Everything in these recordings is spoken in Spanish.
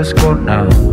Let's go now.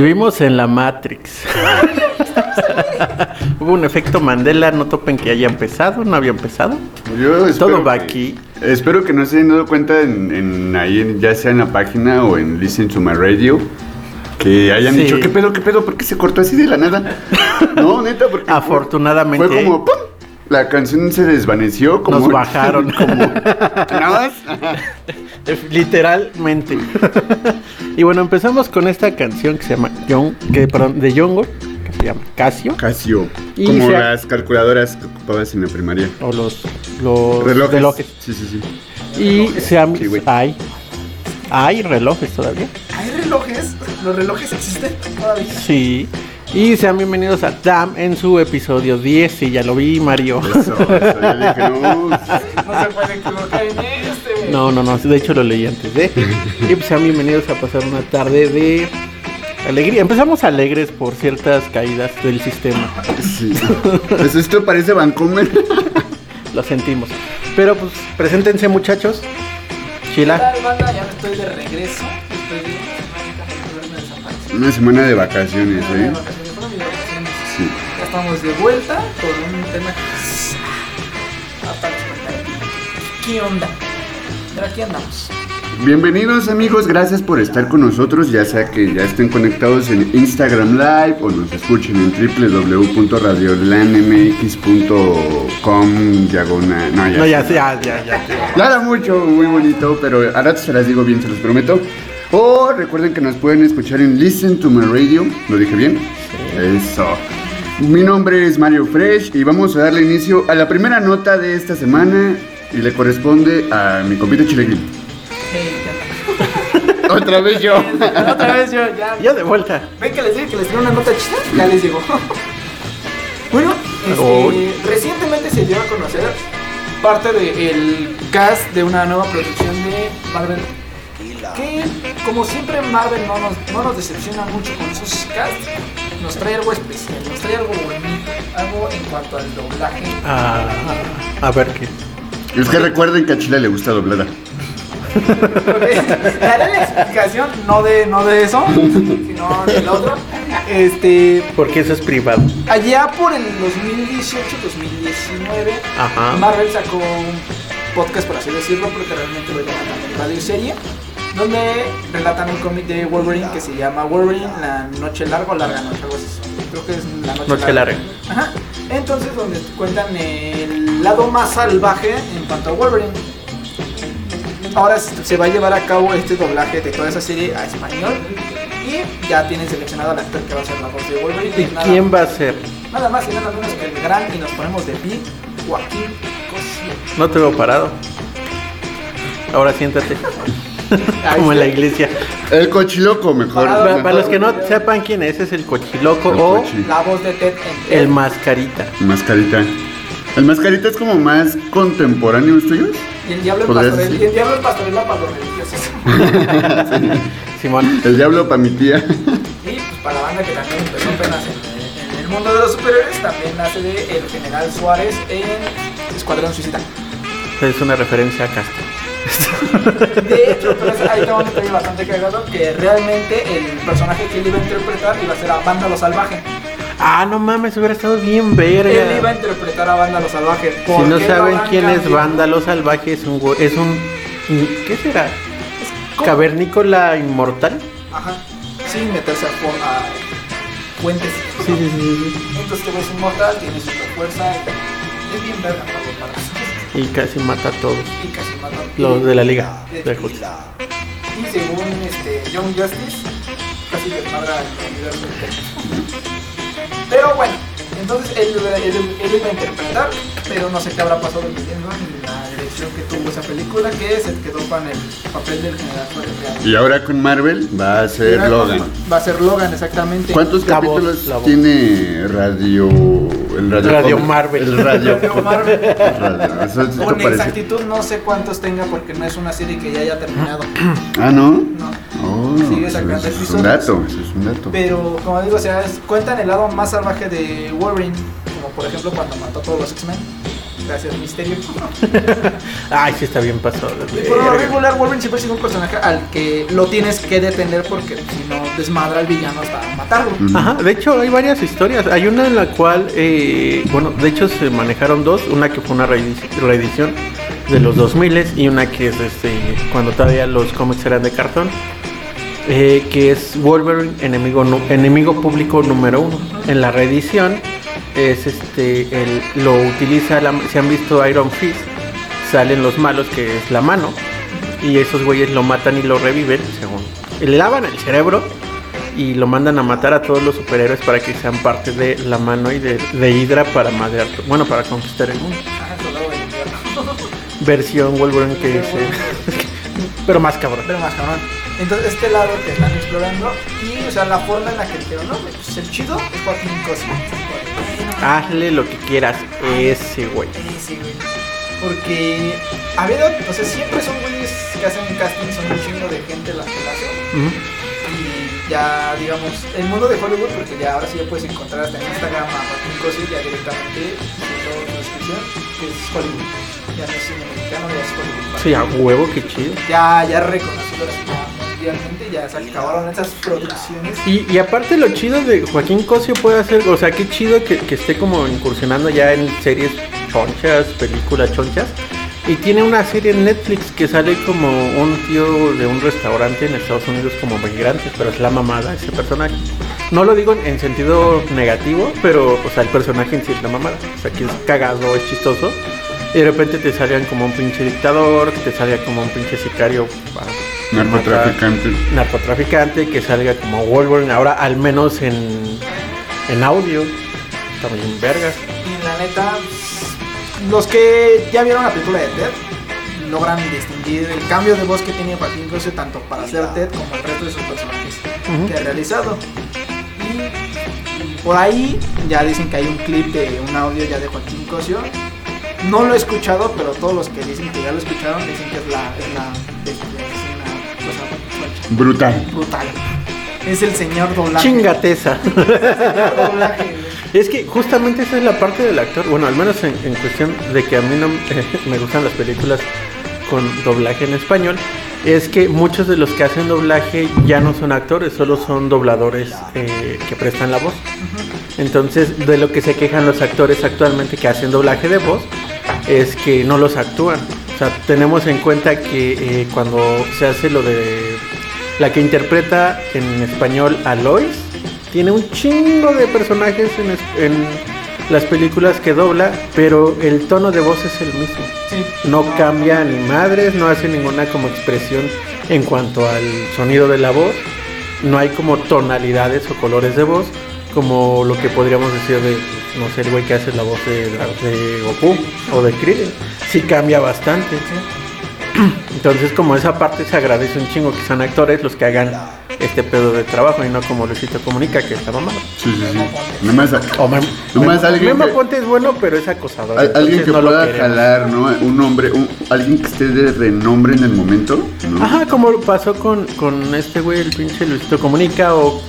Vivimos en la Matrix. Hubo un efecto Mandela, no topen que haya empezado, no había empezado. Yo Todo va que- aquí. Espero que no se hayan dado cuenta en, en ahí, en- ya sea en la página o en Listen to My Radio, que hayan Sí. dicho, ¿qué pedo, qué pedo? ¿Por qué se cortó así de la nada? No, neta, porque... fue- Afortunadamente. Fue como, ¡pum! La canción se desvaneció, como... Nos bajaron. como... ¿Nada más? Literalmente. Y bueno, empezamos con esta canción que se llama Young, que, perdón, de Yongo, que se llama Casio. Casio. Y como las calculadoras que ocupabas en la primaria. O los, los Relojes. relojes. Sí, sí, sí. Y se han, Sí, hay, hay relojes todavía. ¿Hay relojes? ¿Los relojes existen todavía? Sí. Y sean bienvenidos a DAM en su episodio 10. Y ya lo vi, Mario. Eso, eso, ya dije, no, No se puede equivocar en este. No, no, no. De hecho lo leí antes de. Y pues sean bienvenidos a pasar una tarde de alegría. Empezamos alegres por ciertas caídas del sistema. sí. Pues esto parece Vancomer. Lo sentimos. Pero pues preséntense muchachos. ¿Qué Chila. tal, banda? Ya estoy de regreso. Después de una semana de vacaciones, Una de ¿eh? vacaciones. Sí. Ya estamos de vuelta con un tema que. Hasta les contaré. ¿Qué onda? Pero aquí andamos. Bienvenidos amigos, gracias por estar con nosotros, ya sea que ya estén conectados en Instagram Live o nos escuchen en www.radiolanmx.com diagonal. No, ya. No, ya, ya, ya, ya. Ya era mucho, muy bonito, pero ahora se las digo bien, se los prometo. O recuerden que nos pueden escuchar en Listen to My Radio. ¿Lo dije bien? Eso. Mi nombre es Mario Fresh y vamos a darle inicio a la primera nota de esta semana y le corresponde a mi compito Chileguín. Hey, ¿qué onda? Otra vez yo. Otra vez yo, ya. Ya de vuelta. Ven que les dije que les traigo una nota chida, ya les llegó. bueno, este, Uy. recientemente se dio a conocer parte del cast de una nueva producción de Marvel. Que, como siempre, Marvel no nos, no nos decepciona mucho con sus casts. Nos trae algo especial, nos trae algo bonito, algo en cuanto al doblaje. Ah, a ver qué. Es que recuerden que a Chile le gusta doblada. Daré la explicación, no de, no de eso, sino del otro. Este, Porque eso es privado. Allá por el 2018-2019, Ajá. Marvel sacó un podcast, por así decirlo, porque realmente lo llaman también radio serie, donde relatan un cómic de Wolverine que se llama Wolverine, la noche larga o larga noche, algo así. Creo que es la noche, Noche larga. Ajá. Entonces, donde cuentan el lado más salvaje en cuanto a Wolverine. Ahora se va a llevar a cabo este doblaje de toda esa serie a español. Y ya tienen seleccionado al actor que va a ser la voz de Wolverine. ¿Y Nada- quién va a ser? Nada más y nada menos que el gran y nos ponemos de pie, Joaquín Cosío. No te veo parado. Ahora siéntate. Como en la iglesia. El cochiloco, mejor. Para los que no sepan quién es, es el cochiloco El o cochi. La voz de Ted en el mascarita. Mascarita. El mascarita es como más contemporáneo tuyos. Y el diablo. Y el diablo es pastorela para los religiosos. Simón. El diablo para mi tía. y pues para la banda que también empezó apenas en, en el mundo de los superhéroes, también nace de el general Suárez en Escuadrón Suicida. Es una referencia a Castro. De hecho, pero es- ahí tengo un detalle bastante cagado que realmente el personaje que él iba a interpretar iba a ser a Vándalo Salvaje. Ah, no mames, hubiera estado bien Él iba a verga. interpretar a Vándalo Salvaje. Si ¿Por no saben lo quién es? Vándalo Salvaje, es un es un ¿qué será? Cavernícola inmortal. Ajá. Sin meterse a, a fuentes. Sí, sí, sí, sí. Entonces es inmortal, tiene super fuerza. Es bien verga para. Y casi mata a todos Y casi los de la Liga de de Justicia. Y según este, Young Justice, casi desmadra el universo. Pero bueno, entonces él, él, él iba a interpretar, pero no sé qué habrá pasado en el guion, ni la dirección que tuvo esa película, que se quedó con el papel del general. Y ahora con Marvel va a ser Logan. Va a ser Logan, exactamente. ¿Cuántos La capítulos voz. tiene Radio el Radio? Marvel. El Radio, Radio Marvel. Radio. Eso, esto Con parece- exactitud no sé cuántos tenga porque no es una serie que ya haya terminado. Ah, ¿no? No. Oh, Sigue eso, sacando eso es un dato, eso es un dato. Pero como digo, o sea, es- cuentan el lado más salvaje de Wolverine, como por ejemplo cuando mató a todos los X-Men. Gracias, Misterio. Ay, sí está bien pasado. Y por lo regular, Wolverine siempre ha sido un personaje al que lo tienes que detener porque si no desmadra al villano hasta matarlo. Ajá, de hecho hay varias historias. Hay una en la cual, eh, bueno, de hecho se manejaron dos. Una que fue una reedici- reedición de los 2000 y una que es este, cuando todavía los cómics eran de cartón. eh, que es Wolverine, enemigo, enemigo público número uno. En la reedición es este, el, lo utiliza, la, si han visto Iron Fist, salen los malos que es la mano. Y esos güeyes lo matan y lo reviven, según. Le lavan el cerebro y lo mandan a matar a todos los superhéroes para que sean parte de la mano y de, de Hydra para madrear, bueno, para conquistar el mundo. Invierno. Versión Wolverine que dice, pero más cabrón. Pero más cabrón. Entonces, este lado que están explorando y, o sea, la forma en la que dijeron, no, pues el chido es Joaquín. Hazle lo que quieras, ese güey. Sí, güey. Porque ha habido, o sea, siempre son güeyes que hacen casting, son un chingo de gente las que la hacen. Ujú. Y ya, digamos, el mundo de Hollywood, porque ya ahora sí ya puedes encontrar hasta en Instagram a Joaquín Cosio ya directamente en la descripción, que es Hollywood. Ya no es cine mexicano, ya es Hollywood. Sí, a huevo, qué chido. Ya, ya reconocido Y, aparte lo chido de Joaquín Cosio puede hacer, o sea, qué chido que, esté como incursionando ya en series chonchas, películas chonchas. Y tiene una serie en Netflix que sale como un tío de un restaurante en Estados Unidos como migrantes, pero es la mamada ese personaje. No lo digo en, en sentido negativo, pero, o sea, el personaje en sí es la mamada. O sea, que es cagado, es chistoso. Y de repente te salían como un pinche dictador, te salía como un pinche sicario para Narcotraficante. narcotraficante que salga como Wolverine ahora al menos en, en audio bien vergas Y la neta, los que ya vieron la película de Ted logran distinguir el cambio de voz que tiene Joaquín Cosio tanto para hacer Ted como el resto de sus personajes que ha realizado. Y por ahí ya dicen que hay un clip de un audio ya de Joaquín Cosio. No lo he escuchado, pero todos los que dicen que ya lo escucharon dicen que es la es la es Brutal. brutal. Es el señor doblaje. chingateza es que justamente esa es la parte del actor bueno al menos en, en cuestión de que a mí no me gustan las películas con doblaje en español es que muchos de los que hacen doblaje ya no son actores solo son dobladores eh, que prestan la voz Entonces, de lo que se quejan los actores actualmente que hacen doblaje de voz es que no los actúan. O sea, tenemos en cuenta que eh, cuando se hace lo de la que interpreta en español a Lois, tiene un chingo de personajes en, las películas que dobla, pero el tono de voz es el mismo. Sí. No cambia ni madres, no hace ninguna como expresión en cuanto al sonido de la voz. No hay como tonalidades o colores de voz, como lo que podríamos decir de, no sé, el güey que hace la voz de, de Goku o de Krillin. Sí cambia bastante. Entonces como esa parte se agradece un chingo que sean actores los que hagan este pedo de trabajo y no como Luisito Comunica que está mamado. Sí, sí, sí. Nomás, nomás alguien Memo Ponte es bueno, pero es acosador. al- alguien que no pueda jalar, ¿no? Un hombre, un- alguien que esté de renombre en el momento, ¿no? Ajá, como pasó con, con este güey, el pinche Luisito Comunica, o,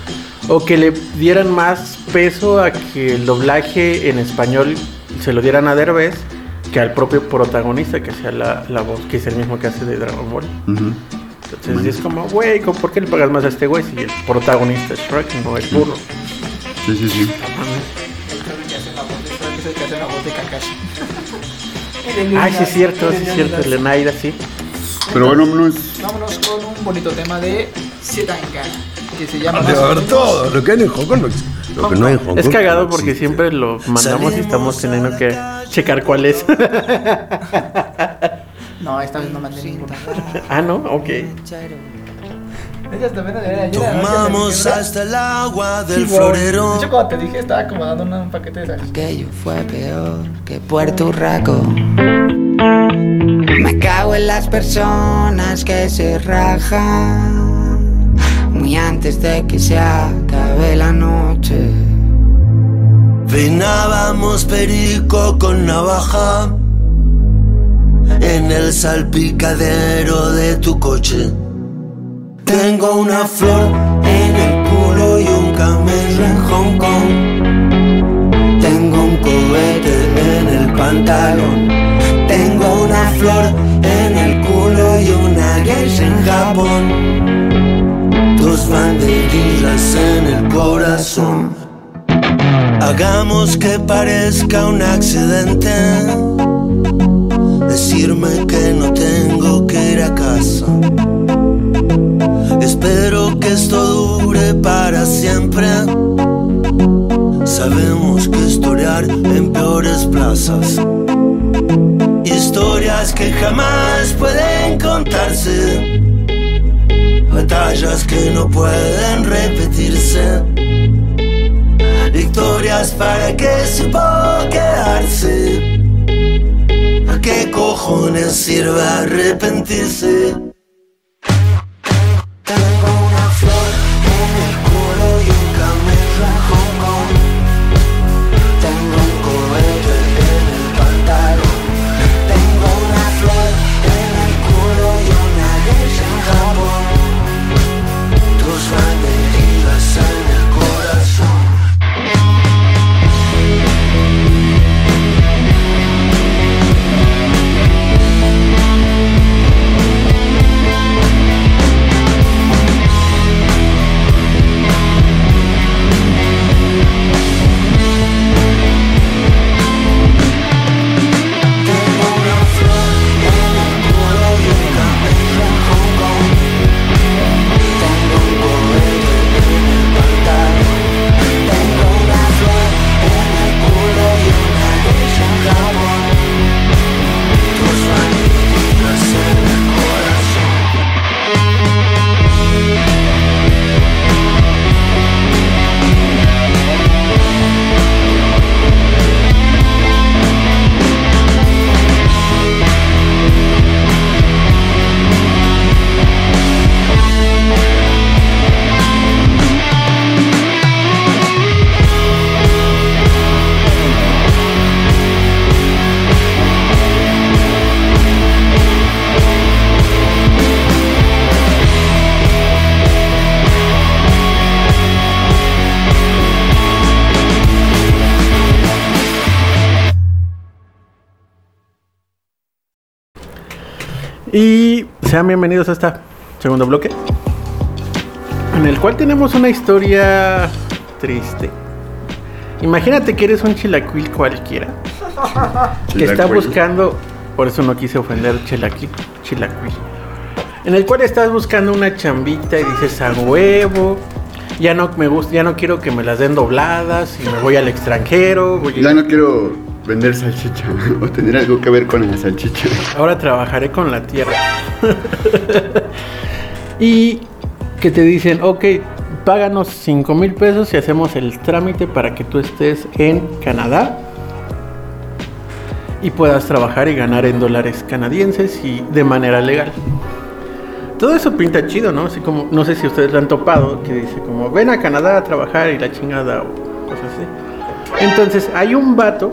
o que le dieran más peso a que el doblaje en español se lo dieran a Derbez que al propio protagonista que sea la, la voz, que es el mismo que hace de Dragon Ball. Entonces es como, güey, ¿cómo- ¿por qué le pagas más a este güey si el protagonista es Shrek, no es burro? Sí, sí, sí. Es el que hace la voz de Shrek, es el que hace la voz de Kakashi. Ay, sí es cierto, sí es cierto, el Lenaida, sí. Pero bueno, vámonos. Vámonos con un bonito tema de Setangana, que se llama... Debe más o haber todo. Lo que hay en Hong Kong no existe. Lo que no hay en Hong Kong. Es cagado no porque existe. siempre lo mandamos y estamos teniendo que checar cuál es. No, esta vez no mandé ninguna. ah, no, ok. Tomamos hasta el agua Sí, del güey. florero. De hecho, cuando te dije, estaba acomodando un paquete de esas. Aquello fue peor que Puerto Rico. Me cago en las personas que se rajan muy antes de que se acabe la noche. Peinábamos perico con navaja en el salpicadero de tu coche. Tengo una flor en el culo y un camello en Hong Kong. Tengo un cohete en el pantalón. Tengo una flor en el culo y una geisha en Japón. Dos banderillas en el corazón. Hagamos que parezca un accidente. Decirme que no tengo que ir a casa. Espero que esto dure para siempre. Sabemos que historiar en peores plazas. Historias que jamás pueden contarse. Batallas que no pueden repetirse. Victorias para que supo quedarse. ¿A qué cojones sirve arrepentirse? Sean bienvenidos a este segundo bloque, en el cual tenemos una historia triste. Imagínate que eres un chilaquil cualquiera, que está buscando, por eso no quise ofender chilaquil, chilaquil, en el cual estás buscando una chambita y dices a huevo, ya no me gusta, ya no quiero que me las den dobladas y me voy al extranjero, voy a- Ya no quiero vender salchicha o tener algo que ver con la salchicha. Ahora trabajaré con la tierra. y que te dicen, ok, páganos 5 mil pesos y hacemos el trámite para que tú estés en Canadá y puedas trabajar y ganar en dólares canadienses y de manera legal. Todo eso pinta chido, ¿no? Así como, no sé si ustedes lo han topado, que dice como, ven a Canadá a trabajar y la chingada o cosas así. Entonces, hay un vato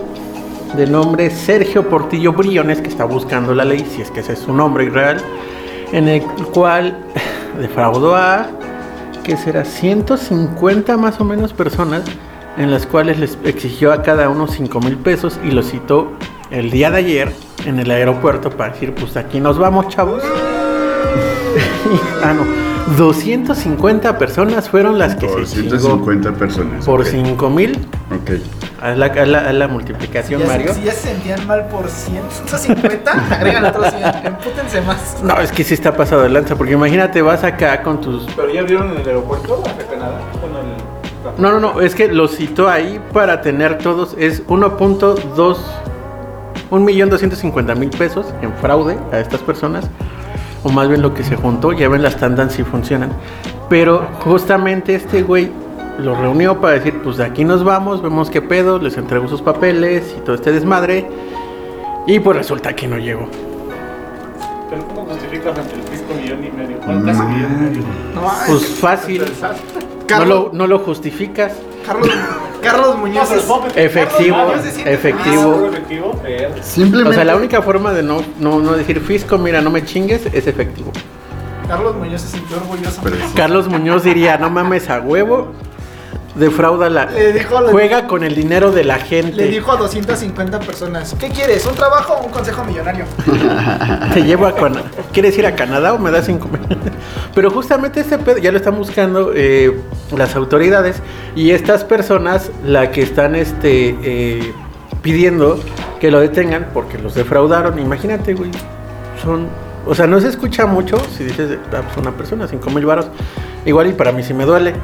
de nombre Sergio Portillo Briones que está buscando la ley, si es que ese es su nombre real, en el cual defraudó a, que será 150 más o menos personas, en las cuales les exigió a cada uno 5 mil pesos y lo citó el día de ayer en el aeropuerto para decir, pues aquí nos vamos, chavos. ah, no. 250 personas fueron las que Por se chingó 150 personas. por ok. 5 mil. Ok. Haz la, haz la- haz la multiplicación, Ya Mario. Si ya se sentían mal por 150, agregan otros 100. Empútense más. No, es que sí está pasado de lanza, porque imagínate, vas acá con tus... ¿Pero ya vieron en el aeropuerto hacia Canadá? Bueno, el... No, no, no, es que lo citó ahí para tener todos, es 1.2, 1.250.000 pesos en fraude a estas personas, o más bien lo que se juntó, ya ven las tandas si funcionan. Pero justamente este güey lo reunió para decir, pues de aquí nos vamos, vemos qué pedo, les entregó sus papeles y todo este desmadre, y pues resulta que no llegó. ¿Pero cómo justificas ante el fisco millón y medio? Bueno, casi millón y medio. No, Pues fácil, no lo, no lo justificas. Carlos, Carlos Muñoz es- Efectivo, Carlos efectivo. ¿Seguro efectivo? Simplemente. O sea, la única forma de no, no, no decir fisco, mira, no me chingues, es efectivo. Carlos Muñoz se sintió orgulloso. Pero sí. Carlos Muñoz diría, no mames a huevo, defrauda la... Le dijo- le- juega con el dinero de la gente. Le dijo a 250 personas, ¿qué quieres? ¿Un trabajo o un consejo millonario? Te llevo a Canadá. ¿Quieres ir a Canadá o me das cinco? Pero justamente este pedo ya lo están buscando eh, las autoridades y estas personas la que están este eh, pidiendo que lo detengan porque los defraudaron. Imagínate, güey. Son. O sea, no se escucha mucho si dices, ah, pues una persona, cinco mil varos. Igual y para mí sí me duele.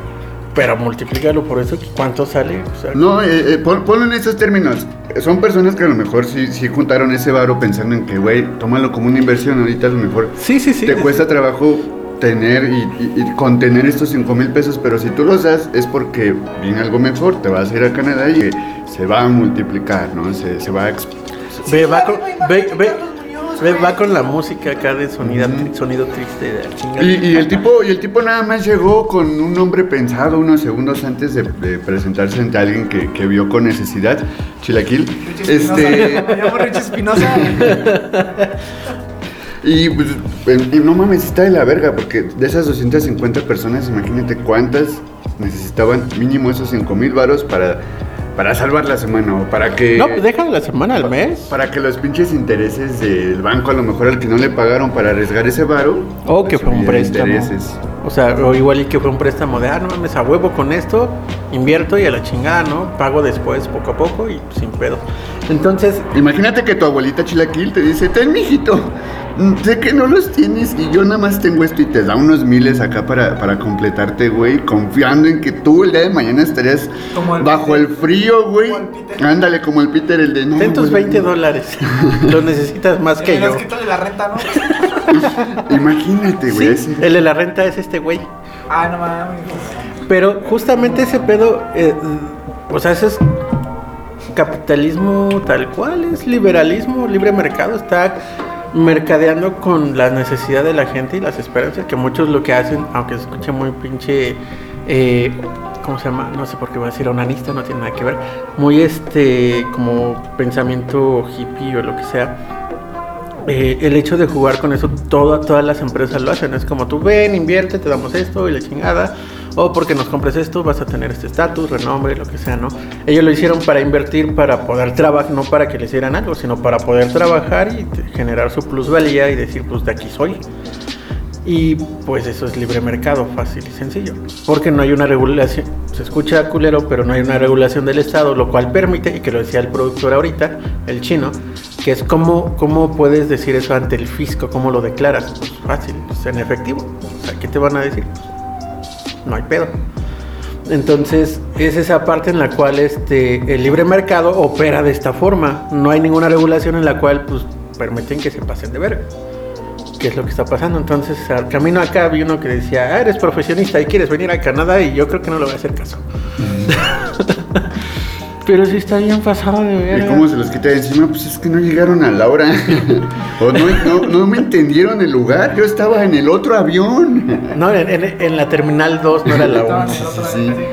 Pero multiplícalo por eso, ¿cuánto sale? O sea, No, eh, eh, pon- ponlo en esos términos. Son personas que a lo mejor sí, sí juntaron ese varo pensando en que, güey, tómalo como una inversión. Ahorita a lo mejor Sí, sí, sí. te cuesta trabajo tener y, y- y contener estos 5 mil pesos, pero si tú los das es porque viene algo mejor, te vas a ir a Canadá y se va a multiplicar, ¿no? Se, se va a... Ve, va ve, ve, Va con la música acá de sonido, sonido triste de. Y, y el tipo, y el tipo nada más llegó con un nombre pensado unos segundos antes de, de presentarse ante alguien que, que vio con necesidad, Chilaquil. Richie Espinosa, Este, Me llamo Richie Espinosa. y pues, no mames, está de la verga, porque de esas 250 personas, imagínate cuántas necesitaban mínimo esos 5 mil varos para, para salvar la semana o para que... No, pues déjalo la semana al mes. Para que los pinches intereses del banco, a lo mejor al que no le pagaron para arriesgar ese varo. O que pues, fue un préstamo. intereses. O sea, o igual y que fue un préstamo de, ah, no mames, a huevo con esto, invierto y a la chingada, ¿no? Pago después, poco a poco y sin pedo. Entonces, Imagínate que tu abuelita Chilaquil te dice, ten mijito, sé que no los tienes y yo nada más tengo esto y te da unos miles acá para, para completarte, güey, confiando en que tú el día de mañana estarías Como el bajo Peter. el frío, güey. El. Ándale, como el Peter, el de no. ten tus güey, 20 dólares. Los necesitas más que Me yo. quitado de la renta, ¿no? Imagínate, güey. Sí, el de la renta es este güey. Ah, no mames. Pero justamente ese pedo, eh, o sea, ese es capitalismo tal cual, es liberalismo, libre mercado, está mercadeando con la necesidad de la gente y las esperanzas, que muchos lo que hacen, aunque se escuche muy pinche, eh, ¿cómo se llama? No sé por qué voy a decir onanista, no tiene nada que ver, muy este, como pensamiento hippie o lo que sea. Eh, el hecho de jugar con eso, toda- todas las empresas lo hacen. Es como tú ven, invierte, te damos esto y la chingada. O porque nos compres esto vas a tener este estatus, renombre, lo que sea, ¿no? Ellos lo hicieron para invertir, para poder trabajar, no para que les dieran algo, sino para poder trabajar y generar su plusvalía y decir, pues de aquí soy. Y pues eso es libre mercado, fácil y sencillo. Porque no hay una regulación, se escucha culero, pero no hay una regulación del Estado, lo cual permite, y que lo decía el productor ahorita, el chino, que es cómo, cómo puedes decir eso ante el fisco, cómo lo declaras. Pues fácil, pues, en efectivo. O sea, ¿qué te van a decir? No hay pedo. Entonces, es esa parte en la cual este, el libre mercado opera de esta forma. No hay ninguna regulación en la cual pues, permiten que se pasen de verga. ¿Qué es lo que está pasando? Entonces, al camino acá vi uno que decía, ah, eres profesionista y quieres venir a Canadá y yo creo que no le voy a hacer caso. Pero sí está bien pasado de ¿Y verga. cómo se los quita de encima? Pues es que no llegaron a la hora. o no, no, no me entendieron el lugar. Yo estaba en el otro avión. No, en, en- en la Terminal 2 no era la Estaban 1. en el otro- sí. andén.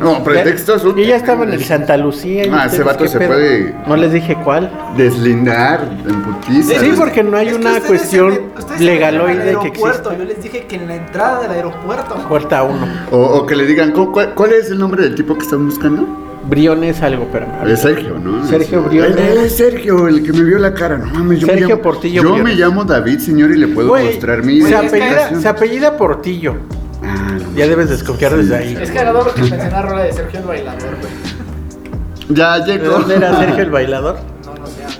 No, pretextos. Yo ya estaba en el Santa Lucía. ¿y Ah, ese vato se pedo? puede- No les dije cuál. Deslindar en putiza. Sí, porque no hay Es una cuestión se legaloide que aeropuerto. existe. Yo les dije que en la entrada del aeropuerto. Puerta 1. O, o que le digan, ¿cu- ¿cuál, cuál es el nombre del tipo que están buscando? Briones algo, pero Es Sergio, ¿no? Sergio Es- Briones. Él es Sergio, el que me vio la cara. No mames, yo Sergio me llamo, Portillo Yo Briones. me llamo David, señor, y le puedo Güey, mostrar mi se, apellida, identificación. se apellida Portillo. Ah, no Ya debes desconfiar desde ahí. Es que agarró porque pensé en la rola de Sergio el bailador, güey. Ya ¿De llegó. dónde era Sergio el bailador?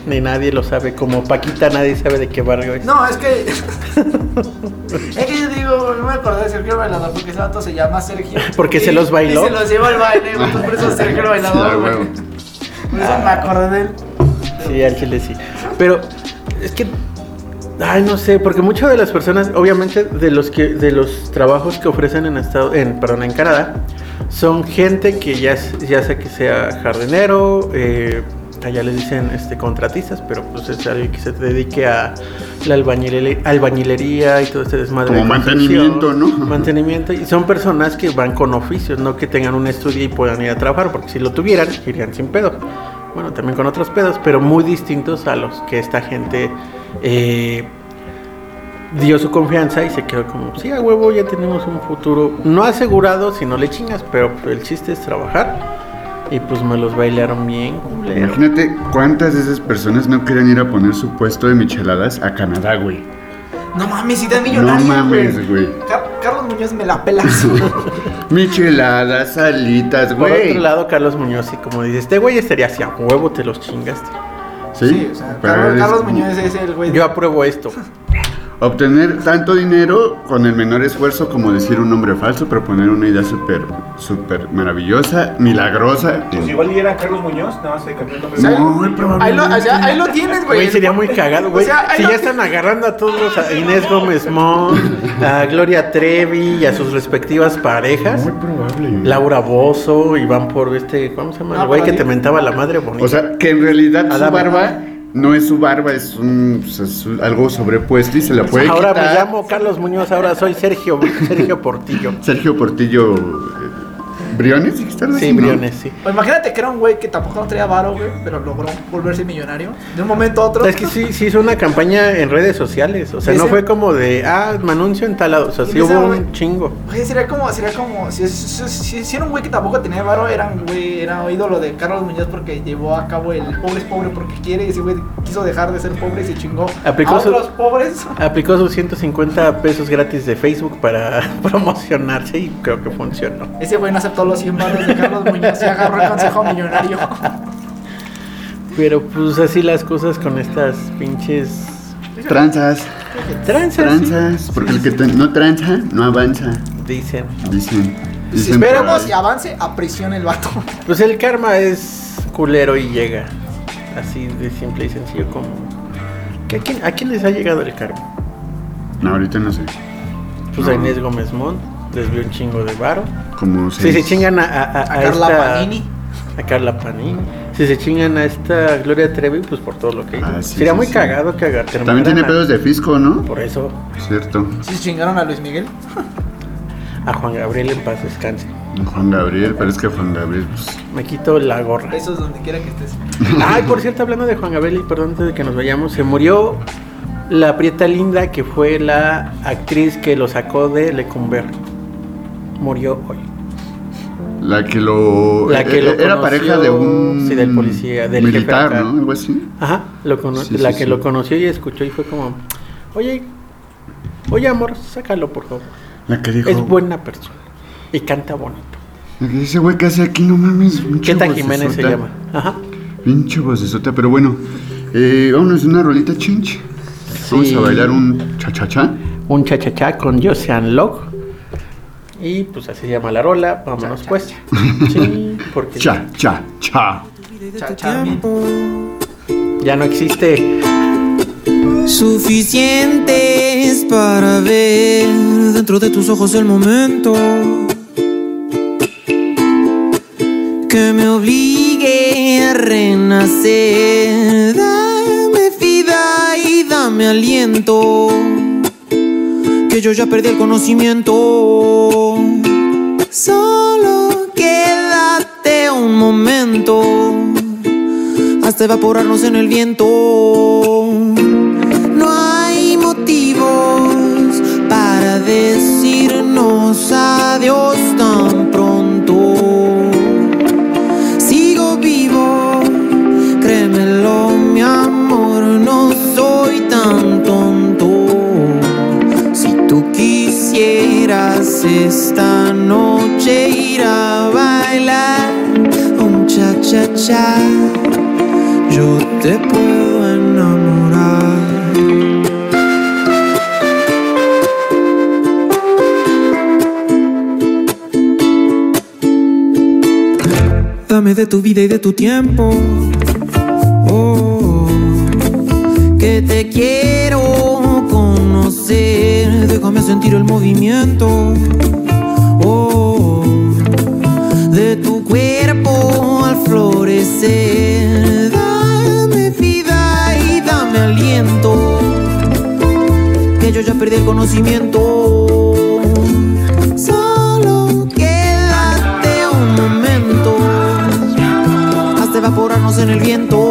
Ni nadie lo sabe. Como Paquita, nadie sabe de qué barrio es. No, es que. es que yo digo, no me acordé de Sergio el bailador porque ese vato se llama Sergio. Porque Y- se los bailó. Y se los lleva al baile. Entonces por eso es Sergio el bailador, güey. Por eso me acordé de él. Sí, al chile sí. Pero es que. Ay, no sé, porque muchas de las personas, obviamente, de los que, de los trabajos que ofrecen en estado, en, perdón, en Canadá, son gente que ya, ya sea que sea jardinero, eh, allá les dicen este contratistas, pero pues es alguien que se dedique a la albañile- albañilería y todo este desmadre. Como de mantenimiento, ¿no? Mantenimiento, y son personas que van con oficios, no que tengan un estudio y puedan ir a trabajar, porque si lo tuvieran, irían sin pedo. Bueno, también con otros pedos, pero muy distintos a los que esta gente eh, dio su confianza y se quedó como, sí, a huevo, ya tenemos un futuro, no asegurado si no le chingas, pero el chiste es trabajar. Y pues me los bailaron bien, culero. Imagínate cuántas de esas personas no quieren ir a poner su puesto de micheladas a Canadá, güey. No mames, idea No millonaria, mames, güey. Car- Carlos Muñoz me la pelas. Micheladas, salitas, Por güey. otro lado, Carlos Muñoz, y como dices, este güey estaría así, a huevo te los chingaste. Sí, Sí, o sea, Carlos Muñoz es el güey. Yo apruebo esto. Obtener tanto dinero con el menor esfuerzo como decir un nombre falso, proponer una idea súper, súper maravillosa, milagrosa. Pues igual y era Carlos Muñoz, nada más se cambió el nombre. No, probablemente. Ahí lo, ahí tienes, güey. Güey, sería muy cagado, güey. O sea, ahí si ya están agarrando a todos, a Inés Gómez Mont, a Gloria Trevi y a sus respectivas parejas. Muy probable. Laura Bozo y van por este, ¿cómo se llama? El güey pero que te mentaba la madre bonita. O sea, que en realidad su barba no es su barba, es, un, es algo sobrepuesto y se la puede ahora quitar. me llamo Carlos Muñoz, ahora soy Sergio, Sergio Portillo. Sergio Portillo Briones, Sí. Briones, sí. O imagínate que era un güey que tampoco no traía varo, güey, pero logró volverse millonario. De un momento a otro. Es que sí, sí hizo una campaña en redes sociales. O sea, no Ese- fue como de, ah, me anuncio en tal lado. O sea, sí hubo güey- un chingo. Oye, sería como, sería como, si, si, si- si era un güey que tampoco tenía varo, era un güey, era ídolo de Carlos Muñoz porque llevó a cabo el pobre es pobre porque quiere y ese güey quiso dejar de ser pobre y se chingó Aplicó a su- otros pobres. Aplicó sus 150 pesos gratis de Facebook para promocionarse y creo que funcionó. Ese güey no aceptó los 100 baros de Carlos Muñoz y agarró el consejo millonario. Pero pues así las cosas con estas pinches Tranzas, tranzas. sí. tranzas, porque el que no tranza, no avanza, Dicen. dicen. Dicen esperemos y avance, a prisión el vato. Pues el karma es culero y llega. Así de simple y sencillo como... ¿Que ¿A quién, a quién les ha llegado el karma? No, ahorita no sé. Pues a Inés Gómez Mont les dio un chingo de varo. Como Si se chingan a, a, a- A a Carla esta- Panini. A Carla Panini. Si se chingan a esta Gloria Trevi, pues por todo lo que hizo. Ah, sí, Sería sí, muy sí. cagado que haga También tiene pedos de fisco, ¿no? Por eso, Cierto. Si se chingaron a Luis Miguel. a Juan Gabriel en paz descanse. Juan Gabriel, pero es que Juan Gabriel, pues. Me quito la gorra. Eso es donde quiera que estés. Ay, por cierto, hablando de Juan Gabriel, y perdón antes de que nos vayamos, se murió la prieta linda que fue la actriz que lo sacó de Lecumber. Murió hoy. La que lo. La que eh, lo era conoció, pareja de un. sí, del policía, del militar. ¿no? Algo así. Ajá, lo cono- Sí, la sí, que lo conoció y escuchó y fue como, oye, oye amor, sácalo por favor. La que dijo. Es buena persona y canta bonito. La que dice, güey, ¿qué hace aquí? No mames. Keta Jiménez se llama. Ajá. Pinche vocesota, pero bueno. Eh, vámonos una rolita chinch. Vamos a bailar un cha-cha-cha. Un cha-cha-cha con Josean Log. Y pues así se llama la rola. Vámonos pues. Sí, porque Cha-cha-cha. Cha, cha, mi- ya no existe. Suficientes para ver dentro de tus ojos el momento que me obligue a renacer. Dame vida y dame aliento, yo ya perdí el conocimiento. Solo quédate un momento hasta evaporarnos en el viento. No hay motivos para decirnos adiós esta noche ir a bailar un cha-cha-cha, yo te puedo enamorar. Dame de tu vida y de tu tiempo. Oh, que te quiero Déjame sentir el movimiento. Oh, de tu cuerpo al florecer. Dame vida y dame aliento. Que yo ya perdí el conocimiento. Solo quédate un momento hasta evaporarnos en el viento.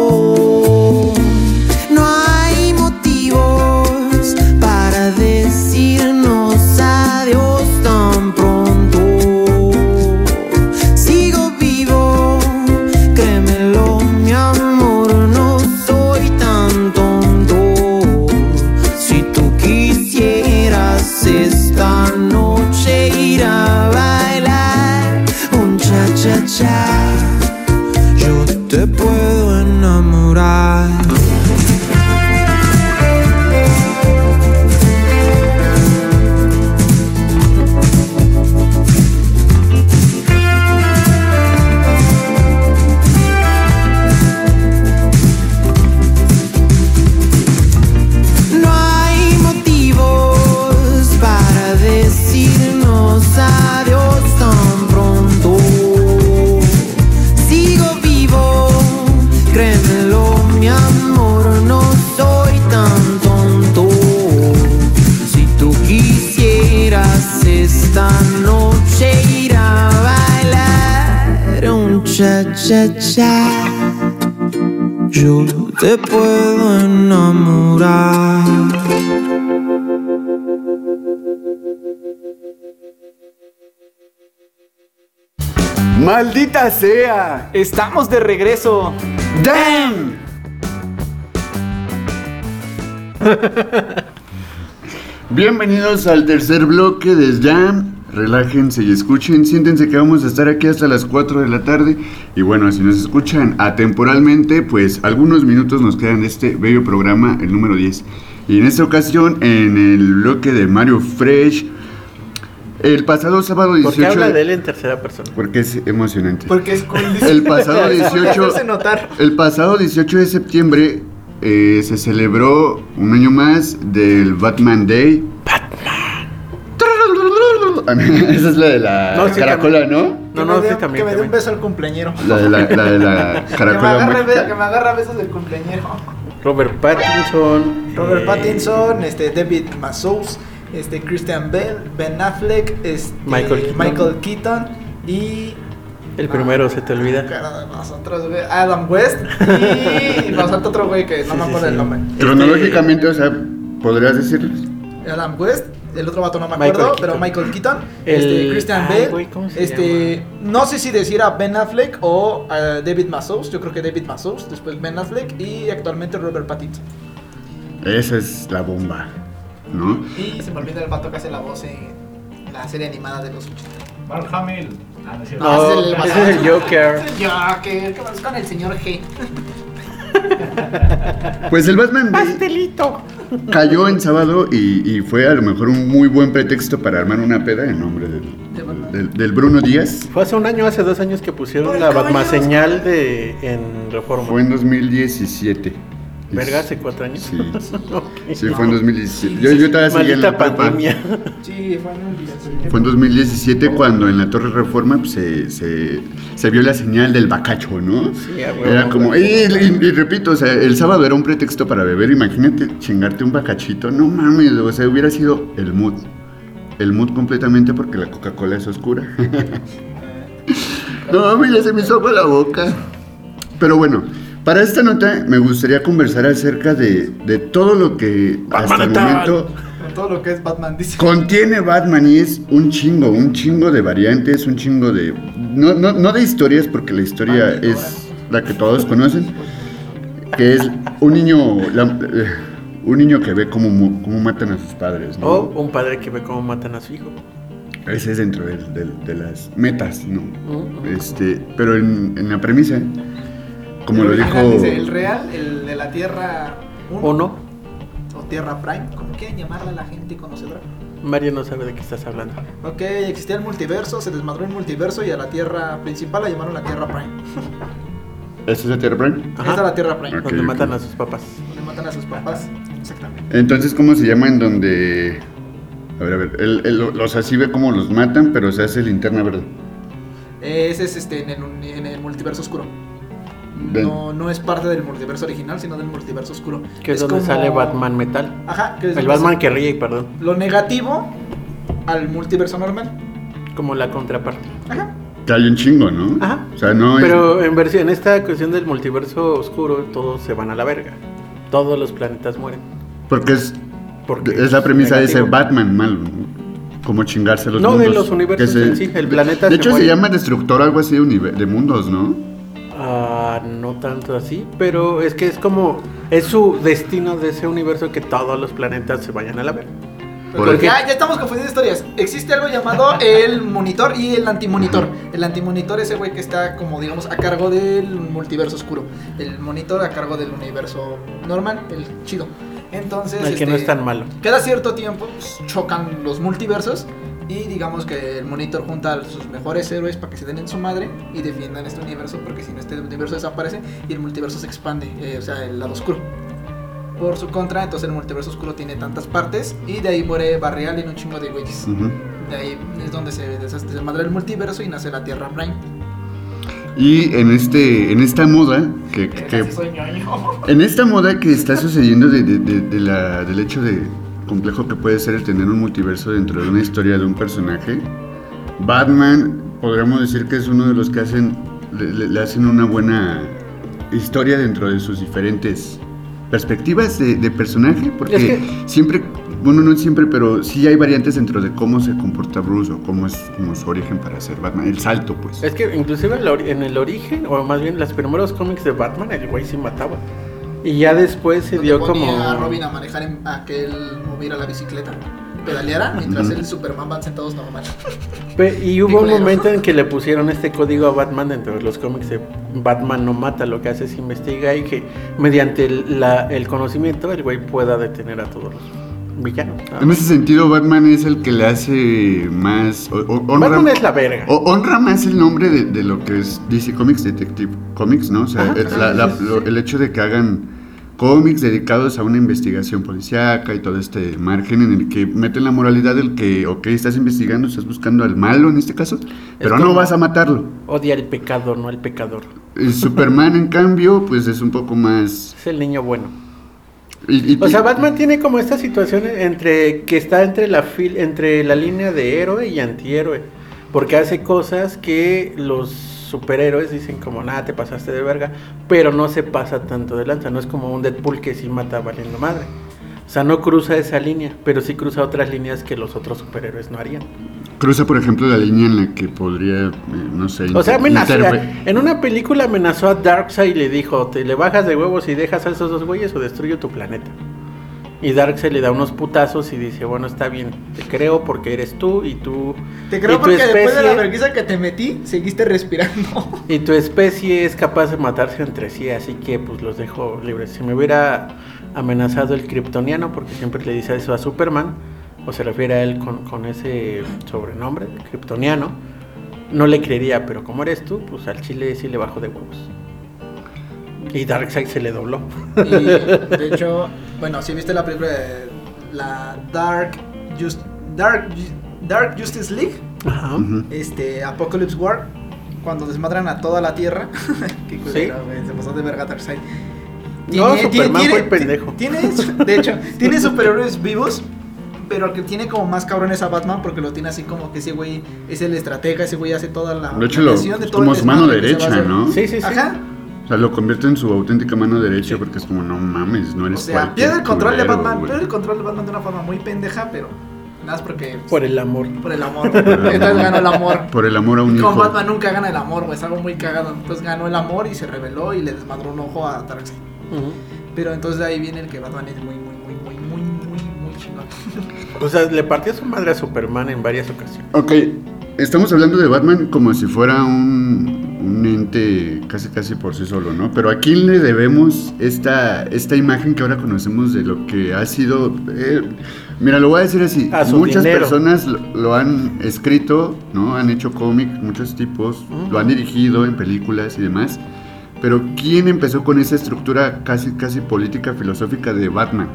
Cha-cha-cha. Yo te puedo enamorar. ¡Maldita sea! Estamos de regreso. ¡Damn! Bienvenidos al tercer bloque de Jam. Relájense y escuchen. Siéntense que vamos a estar aquí hasta las 4 de la tarde. Y bueno, si nos escuchan atemporalmente, pues algunos minutos nos quedan de este bello programa, el número 10. Y en esta ocasión, en el bloque de Mario Fresh, el pasado sábado 18. Porque habla de él en tercera persona. Porque es emocionante. Porque es cool. El pasado 18, Hacerse notar. el pasado 18 de septiembre eh, se celebró un año más del Batman Day. Esa es la de la No, sí, caracola, ¿no? Que No, me no, dé- sí, también. Que me dé un beso al cumpleañero. La de la, la, de la Que me, caracola que me agarra besos del cumpleañero. Robert Pattinson. Robert eh, Pattinson, este, David Mazouz, este, Christian Bell, Ben Affleck, este, Michael Keaton. Michael Keaton y El primero se te olvida. cara de nosotros, güey, Adam West y nos falta otro güey que no Sí, me sí, acuerdo el sí. nombre. Cronológicamente, o sea, ¿podrías decirles? Adam West, el otro vato no me Michael acuerdo, Keaton. pero Michael Keaton, El- este, Christian ay, Bale, güey, ¿cómo se este, no sé si decir a Ben Affleck o a David Mazos, yo creo que David Mazos, después Ben Affleck y actualmente Robert Pattinson. Esa es la bomba, ¿no? Y se me olvida el vato que hace la voz en la serie animada de los 80. Mark Hamill. Ah, no es cierto. No, ese es el es el Joker. Es el Joker, ¿qué más con el señor G? Pues el Batman Pastelito. Cayó en sábado y, y fue a lo mejor un muy buen pretexto para armar una peda en nombre del, del- del Bruno Díaz. Fue hace un año, hace dos años que pusieron la. Batman señal de, en Reforma. Fue en 2017. ¿Verga hace cuatro años? Sí, fue en 2017. Yo, yo todavía seguía en la prepa. pandemia. Sí, fue en un Fue en 2017 cuando en la Torre Reforma pues, se, se, se vio la señal del bacacho, ¿no? Sí, a huevo, Era como, y, güey. y- y repito, o sea, el sábado era un pretexto para beber, imagínate chingarte un bacachito, no mames, o sea, hubiera sido el mood. El mood completamente porque la Coca-Cola es oscura. no, mames, ya se me hizo agua la boca. Pero bueno, para esta nota me gustaría conversar acerca de, de todo lo que hasta el Batman momento Con todo lo que es Batman, dice. Contiene Batman y es un chingo, un chingo de variantes, un chingo de... No, no, no de historias, porque la historia es la que todos conocen, que es un niño, la- eh, un niño que ve cómo, cómo matan a sus padres, ¿no? O un padre que ve cómo matan a su hijo. Ese es dentro del- del- de, las metas, ¿no? Mm, Este, pero en, en la premisa, como El lo dijo... Dice, el real, el de la Tierra 1 Uno, o Tierra Prime, como quieran llamarla la gente conocedora. Mario no sabe de qué estás hablando. Ok, existía el multiverso, se desmadró el multiverso y a la Tierra principal la llamaron la Tierra Prime. ¿Esta es la Tierra Prime? Ajá. Esta es la Tierra Prime, Donde matan a sus papás. donde matan a sus papás. Exactamente. Entonces, ¿cómo se llama en donde... A ver, a ver, él, él lo- los así ve cómo los matan, pero se hace linterna verde. Ese es este, en, el, en el multiverso oscuro. Ven. No, no es parte del multiverso original, sino del multiverso oscuro. Que es, donde como- sale Batman Metal. Ajá, que es El Batman se- que ríe, perdón. Lo negativo al multiverso normal. Como la contraparte. Ajá. Que hay un chingo, ¿no? Ajá. O sea, no Pero en versión, en esta cuestión del multiverso oscuro, todos se van a la verga. Todos los planetas mueren. Porque es, Porque es la premisa de ese negativo. Batman malo, ¿no? Como chingarse los No, mundos. de los universos en sí, el planeta De se hecho, se, llama Destructor, algo así de, de mundos, ¿no? Ah, no tanto así, pero es que es como es su destino de ese universo que todos los planetas se vayan a la verga. Por Porque- Ya, ya estamos confundiendo historias. Existe algo llamado el monitor y el antimonitor. El antimonitor es el güey que está como digamos a cargo del multiverso oscuro. El monitor a cargo del universo normal, el chido. Entonces, El que no este, es tan malo. Cada cierto tiempo pues, chocan los multiversos y digamos que el monitor junta a sus mejores héroes para que se den en su madre y defiendan este universo porque si no este universo desaparece y el multiverso se expande, eh, o sea, el lado oscuro. Por su contra, entonces el multiverso oscuro tiene tantas partes y de ahí muere Barreal en un chingo de güeyes. Ujú. De ahí es donde se desmadra el multiverso y nace la Tierra Prime. Y en este, en esta moda que, que- que- en esta moda que está sucediendo de, de- de- de la- del hecho de complejo que puede ser el tener un multiverso dentro de una historia de un personaje, Batman podríamos decir que es uno de los que hacen le, hacen una buena historia dentro de sus diferentes perspectivas de, de personaje, porque Es que- siempre, bueno, no siempre, pero sí hay variantes dentro de cómo se comporta Bruce o cómo es como su origen para ser Batman, el salto, pues. Es que inclusive en la ori- en el origen, o más bien los primeros cómics de Batman, el güey sí mataba. Y ya después se dio ponía como... a Robin a manejar en- a que él moviera la bicicleta. Pedaleara mientras él y Superman van sentados normal. Pe- Y hubo un momento en que le pusieron este código a Batman dentro de los cómics de Batman no mata, lo que hace es investiga y que mediante el, la- el conocimiento el güey pueda detener a todos los En ese sentido, Batman es el que le hace más. o- o- honra, Batman es la verga. o- honra más el nombre de, de lo que es DC Comics, Detective Comics, ¿no? O sea, Ajá, el, la- la- lo- el hecho de que hagan cómics dedicados a una investigación policíaca y todo este margen en el que meten la moralidad del que, ok, estás investigando, estás buscando al malo en este caso, pero no vas a matarlo. Odia el pecado, no el pecador. Y Superman, en cambio, pues es un poco más. Es el niño bueno. Y- y- O sea, Batman tiene como esta situación entre que está entre la fil, entre la línea de héroe y antihéroe, porque hace cosas que los superhéroes dicen como nada te pasaste de verga, pero no se pasa tanto de lanza, no es como un Deadpool que sí mata valiendo madre. O sea, no cruza esa línea, pero sí cruza otras líneas que los otros superhéroes no harían. Cruza, por ejemplo, la línea en la que podría, eh, no sé, O sea, amenazó. En una película amenazó a Darkseid y le dijo: Te le bajas de huevos y dejas a esos dos güeyes o destruyo tu planeta. Y Darkseid le da unos putazos y dice: Bueno, está bien, te creo porque eres tú y tú. Te creo porque después de la vergüenza que te metí, seguiste respirando. Y tu especie es capaz de matarse entre sí, así que pues los dejo libres. Si me hubiera amenazado el kryptoniano, porque siempre le dice eso a Superman, o se refiere a él con, con ese sobrenombre, kryptoniano, no le creería, pero como eres tú, pues al chile sí le bajo de huevos. Y Darkseid se le dobló. Y de hecho, bueno, si viste la película de la Dark, Just, Dark, Dark Justice League, Ajá. Este Apocalypse War, cuando desmadran a toda la Tierra, qué güey, se pasó de verga Darkseid. No, Superman fue el pendejo. Tiene, de hecho, tiene superhéroes vivos, pero el que tiene como más cabrón es a Batman porque lo tiene así como que ese güey es el estratega, ese güey hace toda la hecho, lo- de todo el como su mano derecha. ¿no? Sí, sí, sí. Ajá. O sea, lo convierte en su auténtica mano derecha porque es como, no mames, no O eres sea, cualquier pierde el control de Batman, pierde el control de Batman de una forma muy pendeja, pero nada más porque Por el amor. por el amor. Entonces ganó el amor. Por el amor a un Y con hijo. Batman nunca gana el amor, güey, es algo muy cagado. Entonces ganó el amor y se rebeló y le desmadró un ojo a Darkseid. Ujú. Pero entonces de ahí viene el que Batman es muy, O sea, le partió su madre a Superman en varias ocasiones. Ok, estamos hablando de Batman como si fuera un, un ente casi casi por sí solo, ¿no? Pero ¿a quién le debemos esta, esta imagen que ahora conocemos de lo que ha sido... eh, mira, lo voy a decir así. A Muchas dinero. personas lo, lo han escrito, ¿no? Han hecho cómic, muchos tipos, lo han dirigido en películas y demás. Pero ¿quién empezó con esa estructura casi casi política filosófica de Batman?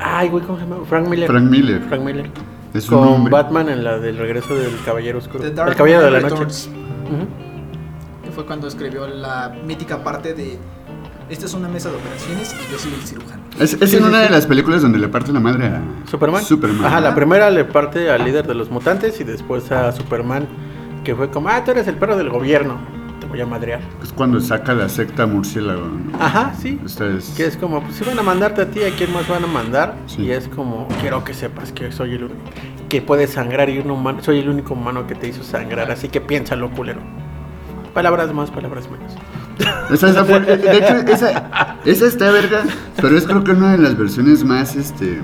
Ay, güey, ¿cómo se llama? Frank Miller. Frank Miller. Frank Miller. Es un Con hombre. Batman en la del regreso del Caballero Oscuro. The Dark el Caballero de la Knight Noche. Returns. Ujú. Que fue cuando escribió la mítica parte de esta es una mesa de operaciones y yo soy el cirujano. Es, es Sí, en sí, una sí. de las películas donde le parte la madre a Superman. Superman. Ajá, la primera le parte al líder de los mutantes y después a Superman, que fue como, ah, tú eres el perro del gobierno, voy a madrear. Es cuando saca la secta murciélago. ¿no? Ajá, sí. Es- Que es como, pues si van a mandarte a ti, ¿a quién más van a mandar? Sí. Y es como, quiero que sepas que soy el único, que puedes sangrar y un humano, soy el único humano que te hizo sangrar, así que piénsalo, culero. Palabras más, palabras menos. Esa, esa fue- de hecho, esa, esa está verga, pero es creo que una de las versiones más este,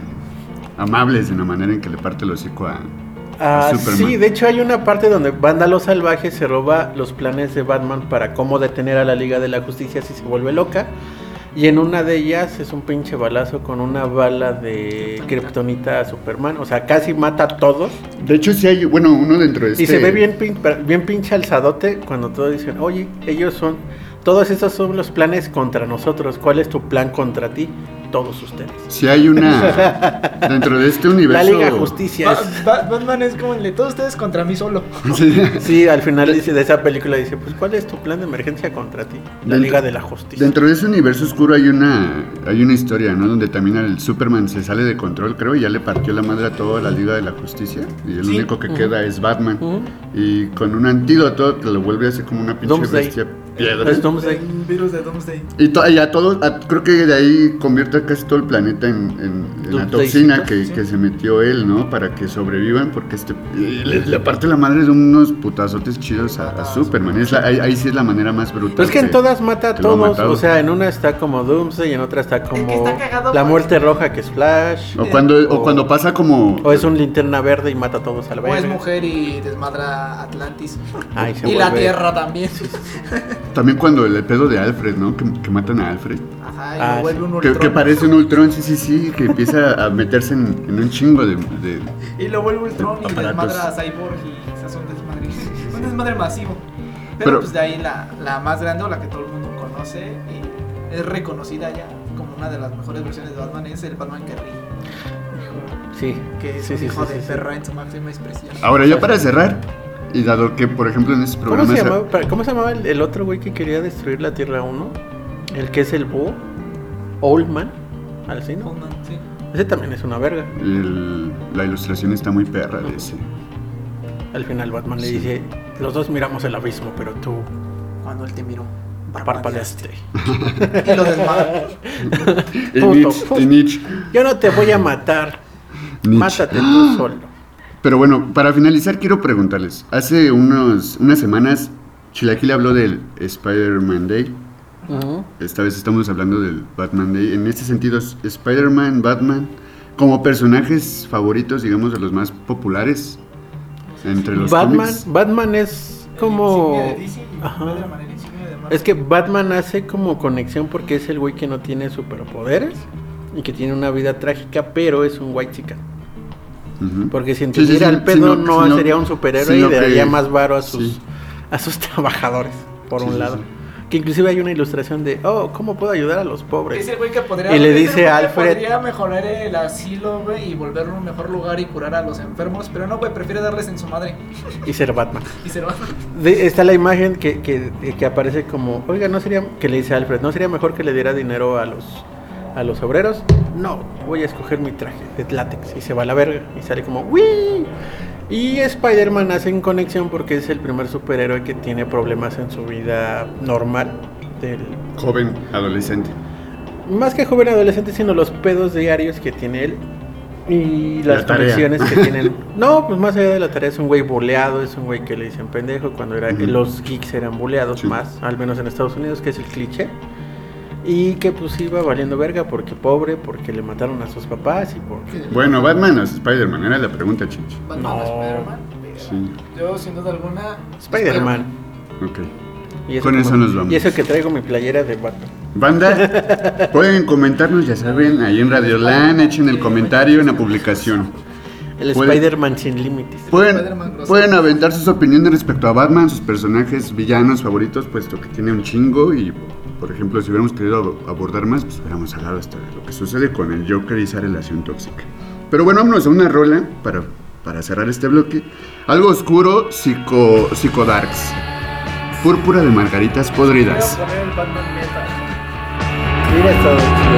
amables de la manera en que le parte el hocico a Ah, sí, de hecho hay una parte donde Vándalo Salvaje se roba los planes de Batman para cómo detener a la Liga de la Justicia si se vuelve loca. Y en una de ellas es un pinche balazo con una bala de Kryptonita a Superman. O sea, casi mata a todos. De hecho, sí hay, bueno, uno dentro de este... Y se ve bien, pin- bien pinche alzadote cuando todos dicen, oye, ellos son, todos estos son los planes contra nosotros. ¿Cuál es tu plan contra ti? Todos ustedes. Sí hay una... dentro de este universo... La Liga Justicia. Ba- es- Ba- Batman es como el de todos ustedes contra mí solo. Sí. Sí, al final dice, de esa película dice, pues ¿cuál es tu plan de emergencia contra ti? La Dentro- Liga de la Justicia. Dentro de ese universo oscuro hay una hay una historia, ¿no? Donde también el Superman se sale de control, creo, y ya le partió la madre a toda la Liga de la Justicia. Y el Sí. único que queda es Batman. Y con un antídoto que lo vuelve así como una pinche Doomsday. bestia. Es Doomsday. El virus de Doomsday. Y, to- y a todos, a- creo que de ahí convierte a casi todo el planeta en, en- en la toxina que, sí. que se metió él, ¿no? Para que sobrevivan, porque este le, le parte la madre de unos putazotes chidos a, a Superman. Es la- ahí, ahí sí es la manera más brutal. Pues es que en que- todas mata a todos. O sea, en una está como Doomsday y en otra está como está cagado la muerte roja que es Flash. O cuando, o cuando pasa como... O es un linterna verde y mata a todos a la O es vez. mujer y desmadra Atlantis. Ay, se y la Tierra también. También cuando el pedo de Alfred, ¿no? Que, que matan a Alfred. Ajá, y Ah, lo vuelve sí. un Que, Ultron. que parece un Ultron, sí, sí, sí. Que empieza a meterse en, en un chingo de... de- Y lo vuelve Ultron y desmadra a Cyborg y se hace un desmadre. un desmadre masivo. Pero, Pero- pues de ahí la, la más grande o la que todo el mundo conoce y es reconocida ya como una de las mejores versiones de Batman es el Batman que ríe. Sí, Que es sí, un sí, hijo sí, de sí, sí. perra en su máxima expresión. Ahora, ya para cerrar, y dado que, por ejemplo, en este ¿Cómo programa... se, se- llamaba, para- ¿Cómo se llamaba el, el otro güey que quería destruir la Tierra 1? El que es el búho. Old Man. Así, ¿no? Batman, sí. Ese también es una verga. el- la ilustración está muy perra de ese. Al final Batman le dice, los dos miramos el abismo, pero tú... Cuando él te miró. parpadeaste. Y lo desmadra. Yo no te voy a matar. Nietzsche. Mátate tú solo. Pero bueno, para finalizar quiero preguntarles. Hace unos, unas semanas Chilaquil habló del Spider-Man Day. Ujú. Esta vez estamos hablando del Batman Day. En este sentido, Spider-Man, Batman, como personajes favoritos, digamos, de los más populares entre los Batman, cómics. Batman es como. De DC, el de. Es que Batman hace como conexión porque es el güey que no tiene superpoderes y que tiene una vida trágica, pero es un white chica. Porque si Sí, sí, entendiera sí, el pedo, sino- no sino- sería un superhéroe y que- daría más varo a sus, sí. a sus trabajadores, por Sí, un sí, lado. sí. Que inclusive hay una ilustración de, oh, ¿cómo puedo ayudar a los pobres? Es el güey que podría, Y le dice güey que Alfred- podría mejorar el asilo, güey, y volverlo un mejor lugar y curar a los enfermos, pero no, güey, prefiere darles en su madre. Y ser Batman. Y se lo De- está la imagen que, que, que aparece como, oiga, no sería, que le dice a Alfred, ¿no sería mejor que le diera dinero a los, a los obreros? No, voy a escoger mi traje de látex. Y se va a la verga y sale como, ¡Wii! Y Spider-Man hace en conexión porque es el primer superhéroe que tiene problemas en su vida normal. Del, Joven, adolescente. más que joven adolescente, sino los pedos diarios que tiene él. Y La las tarea. conexiones que tienen. No, pues más allá de la tarea, es un güey boleado, es un güey que le dicen pendejo. Cuando era, los geeks eran boleados Sí. más, al menos en Estados Unidos, que es el cliché. Y que pues iba valiendo verga porque pobre, porque le mataron a sus papás y porque. Bueno, Batman o Spider-Man, era la pregunta, Chinch. Batman No. o Spider-Man. Sí, Yo, sin duda alguna, Spider-Man. ok. Y Con eso nos vamos. Y eso que traigo mi playera de Batman. Banda, pueden comentarnos, ya saben, ahí en Radio LAN, echen el comentario en la publicación. El Spider-Man sin límites. Pueden, pueden aventar sus opiniones respecto a Batman, sus personajes villanos favoritos, puesto que tiene un chingo y, por ejemplo, si hubiéramos querido ab- abordar más, pues hubiéramos hablado hasta de lo que sucede con el Joker y esa relación tóxica. Pero bueno, vámonos a una rola para, para cerrar este bloque. Algo oscuro, psico, psicodarks. Púrpura de margaritas podridas. poner el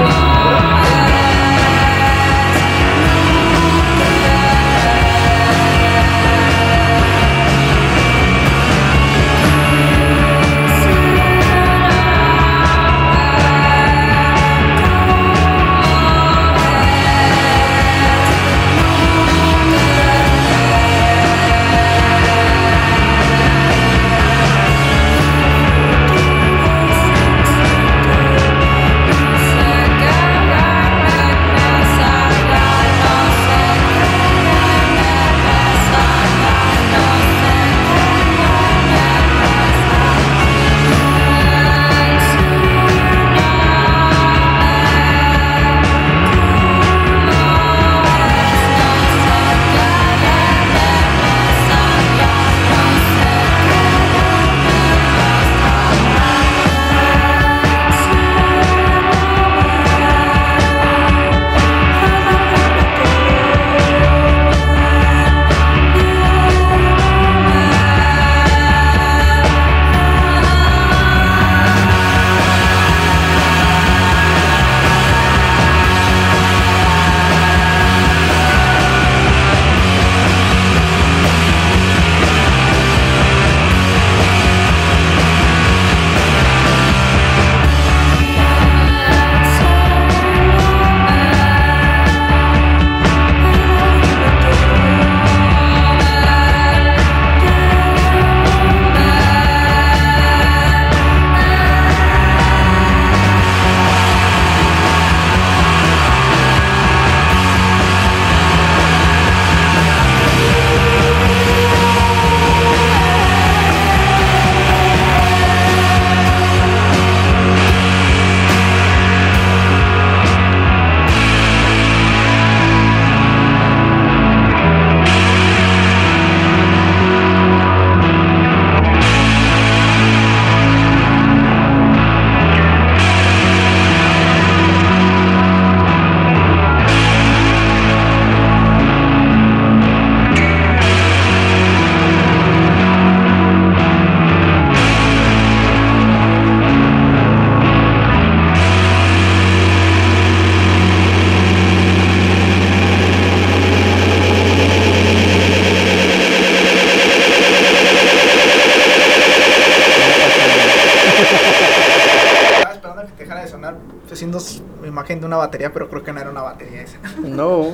una batería, pero creo que no era una batería esa. No.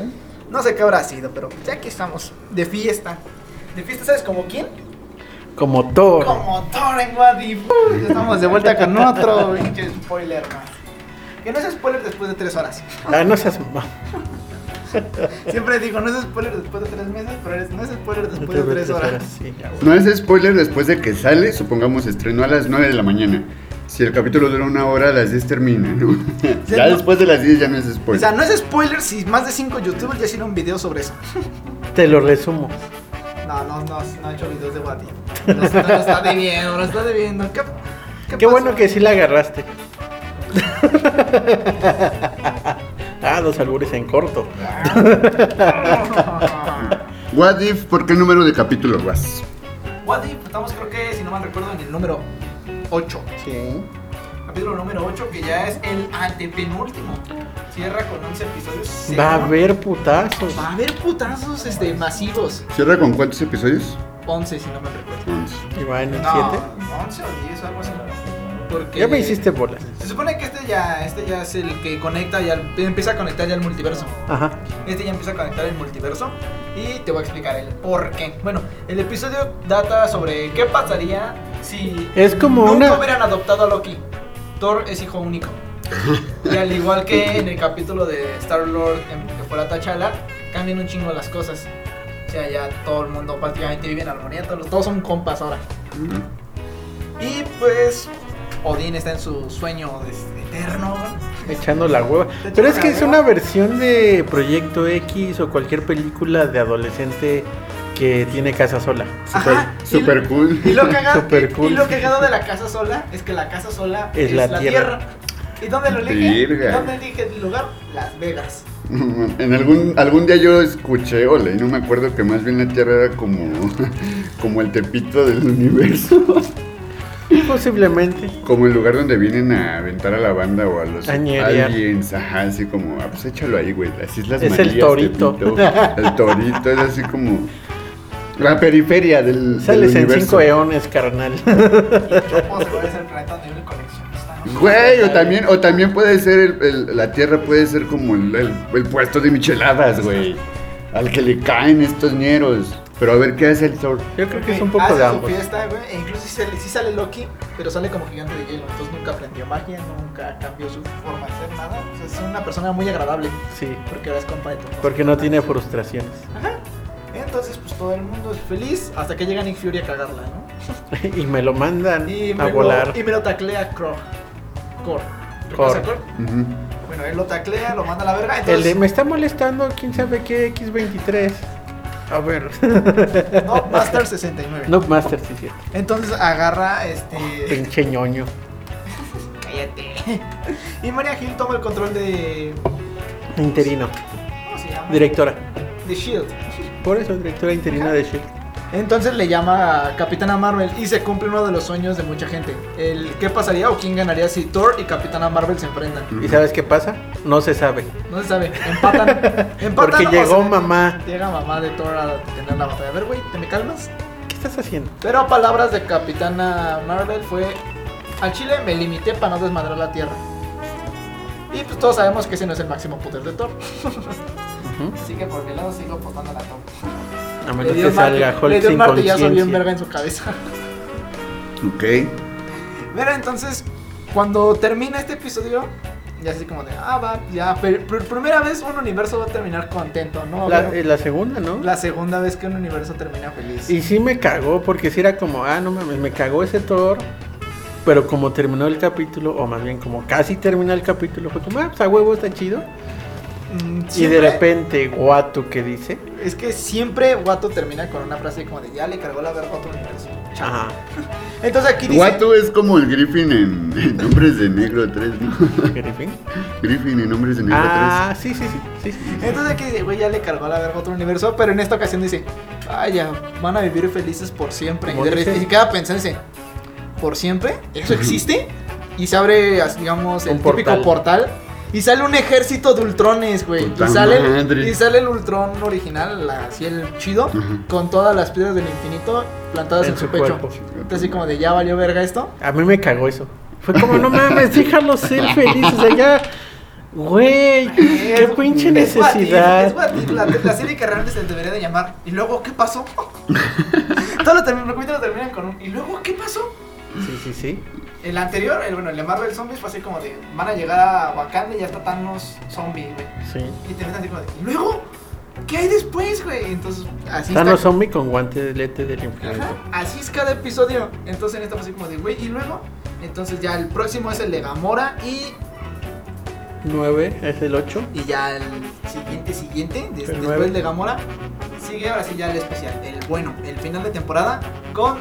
No sé qué habrá sido, pero ya aquí estamos. De fiesta. De fiesta, ¿sabes como quién? Como Thor. Como Thor en Ya estamos de vuelta con otro pinche spoiler más. Que no es spoiler después de tres horas. Ah, no seas. Siempre digo, no es spoiler después de tres meses, pero no es spoiler después de tres horas. No es spoiler después de que sale, supongamos estrenó a las 9 de la mañana. Si el capítulo dura una hora, a las 10 termina, ¿no? ya no- después de las 10 ya no es O spoiler. sea, no es spoiler si más de cinco youtubers ya hicieron videos sobre eso. Te lo resumo. No, no, no, no ha hecho videos de What If. Lo está, lo está debiendo, lo está debiendo. ¿Qué, Qué, pasó? bueno que sí la agarraste. ah, dos albures en corto. What if, ¿por qué número de capítulo vas? What If, estamos creo que, si no mal recuerdo, en el número 8. Sí. Capítulo número 8, que ya es el antepenúltimo. Cierra con 11 episodios. Va a haber putazos. Va a haber putazos este, masivos. ¿Cierra con cuántos episodios? 11, si no me recuerdo. 11. Y va en el No, 7. 11 o 10 o algo así. Porque Ya me hiciste bolas. Se supone que este ya, este ya es el que conecta, ya empieza a conectar ya el multiverso. Ajá. Este ya empieza a conectar el multiverso y te voy a explicar el por qué. Bueno, el episodio data sobre qué pasaría si Es como nunca una- hubieran adoptado a Loki. Thor es hijo único. Y al igual que en el capítulo de Star Lord que fuera T'Challa, cambian un chingo las cosas. O sea, ya todo el mundo prácticamente vive en armonía, todos, todos son compas ahora. Y pues Odín está en su sueño eterno. Echando la hueva. Pero es la que es una versión de Proyecto X o cualquier película de adolescente que tiene casa sola. Ajá. Super cool. Y lo, cagado, Super cool. y lo cagado de la casa sola es que la casa sola Es la tierra. ¿Y dónde lo elige? ¿Dónde elige el lugar? Las Vegas. En algún, algún día yo escuché o leí, no me acuerdo que más bien la Tierra era como, como el tepito del universo. Posiblemente. Como el lugar donde vienen a aventar a la banda o a los aliens, ajá, así como, ah, pues échalo ahí, güey, las Islas Es el Marías, torito. Tepito. el torito, es así como la periferia del, Sales del en universo. 5 eones, carnal. Güey, o también, o también puede ser, el, el- la Tierra puede ser como el, el- el puesto de micheladas, güey, al que le caen estos ñeros. Pero a ver, ¿qué hace el Thor? Yo creo que es un poco Hace de su ambos. fiesta, güey, e incluso sí sale, sí sale Loki, pero sale como gigante de hielo. Entonces nunca aprendió magia, nunca cambió su forma de ser, nada. O sea, es una persona muy agradable. Sí. Porque ahora es compa de todos. Porque no tiene frustraciones. Ajá. Entonces, pues todo el mundo es feliz hasta que llega Nick Fury a cagarla, ¿no? y me lo mandan Y a me, volar. Lo, y me lo taclea Krog. Kor. Kor. ¿Recuerdas a? Ujú. Bueno, él lo taclea, lo manda a la verga. El de me está molestando, quién sabe qué, X23. A ver. No, Master 69. no, Master, sí, sí. Entonces agarra este. Pinche ñoño. Cállate. Y Maria Hill toma el control de. Interino. ¿Cómo se llama? Directora. De Shield. Por eso, directora interina de Shield. Entonces le llama a Capitana Marvel y se cumple uno de los sueños de mucha gente. El qué pasaría o quién ganaría si Thor y Capitana Marvel se enfrentan. ¿Y sabes qué pasa? No se sabe. No se sabe. Empatan. Empatan Porque o llegó se- mamá. Llega mamá de Thor a tener la batalla. A ver, güey, ¿te me calmas? ¿Qué estás haciendo? Pero palabras de Capitana Marvel fue al Chile me limité para no desmadrar la tierra. Y pues todos sabemos que ese no es el máximo poder de Thor. Así que por mi lado sigo potando la Thor. A Le menos que salga le Hulk dio un martillazo bien verga en su cabeza. Ok. Pero entonces, cuando termina este episodio, ya así como de, ah, va, ya, per- por primera vez un universo va a terminar contento, ¿no? La, eh, la segunda, ¿no? la segunda vez que un universo termina feliz. Y sí me cagó, porque sí era como, ah, no mames, me cagó ese Thor. Pero como terminó el capítulo, o más bien como casi terminó el capítulo, fue como, ah, pues a huevo está chido. Mm, Y de repente, Guatu que dice, Es que siempre Watu termina con una frase como de, ya le cargó la verga a otro universo. ajá, Entonces aquí dice... Watu es como el Griffin en, en Hombres de Negro 3, ¿no? Griffin. Griffin en Hombres de Negro Ah, sí, sí, sí, sí, sí. Entonces aquí dice, güey, ya le cargó la verga a otro universo, pero en esta ocasión dice, vaya, van a vivir felices por siempre. Y, de repente queda pensando, dice, ¿por siempre? ¿Eso existe? Y se abre, digamos, el Un típico portal. portal. Y sale un ejército de ultrones, güey. Y sale, y sale el ultrón original, la- así el chido, con todas las piedras del infinito plantadas en, En su, su pecho. cuerpo. Entonces así como de, ya valió verga esto. A mí me cagó eso. Fue como, no mames, déjalo ser feliz. O sea, ya Güey, qué Es- pinche es necesidad. es What If, la, la serie que realmente se debería de llamar. ¿Y luego qué pasó? Todos los los terminan con un. ¿Y luego qué pasó? Sí, sí, sí. El anterior, el, bueno, el de Marvel Zombies fue así como de. Van a llegar a Wakanda y ya está Thanos zombie, güey. Sí. Y te meten así como de. ¿Y luego? ¿Qué hay después, güey? Entonces, así Thanos está. zombie con guantelete del. Ajá, así es cada episodio. Entonces en esta fue así como de, güey, ¿y luego? Entonces ya el próximo es el de Gamora y 9 es el 8. Y ya el siguiente, siguiente, des- El después nueve. de Gamora, sigue ahora sí ya el especial, el bueno, el final de temporada con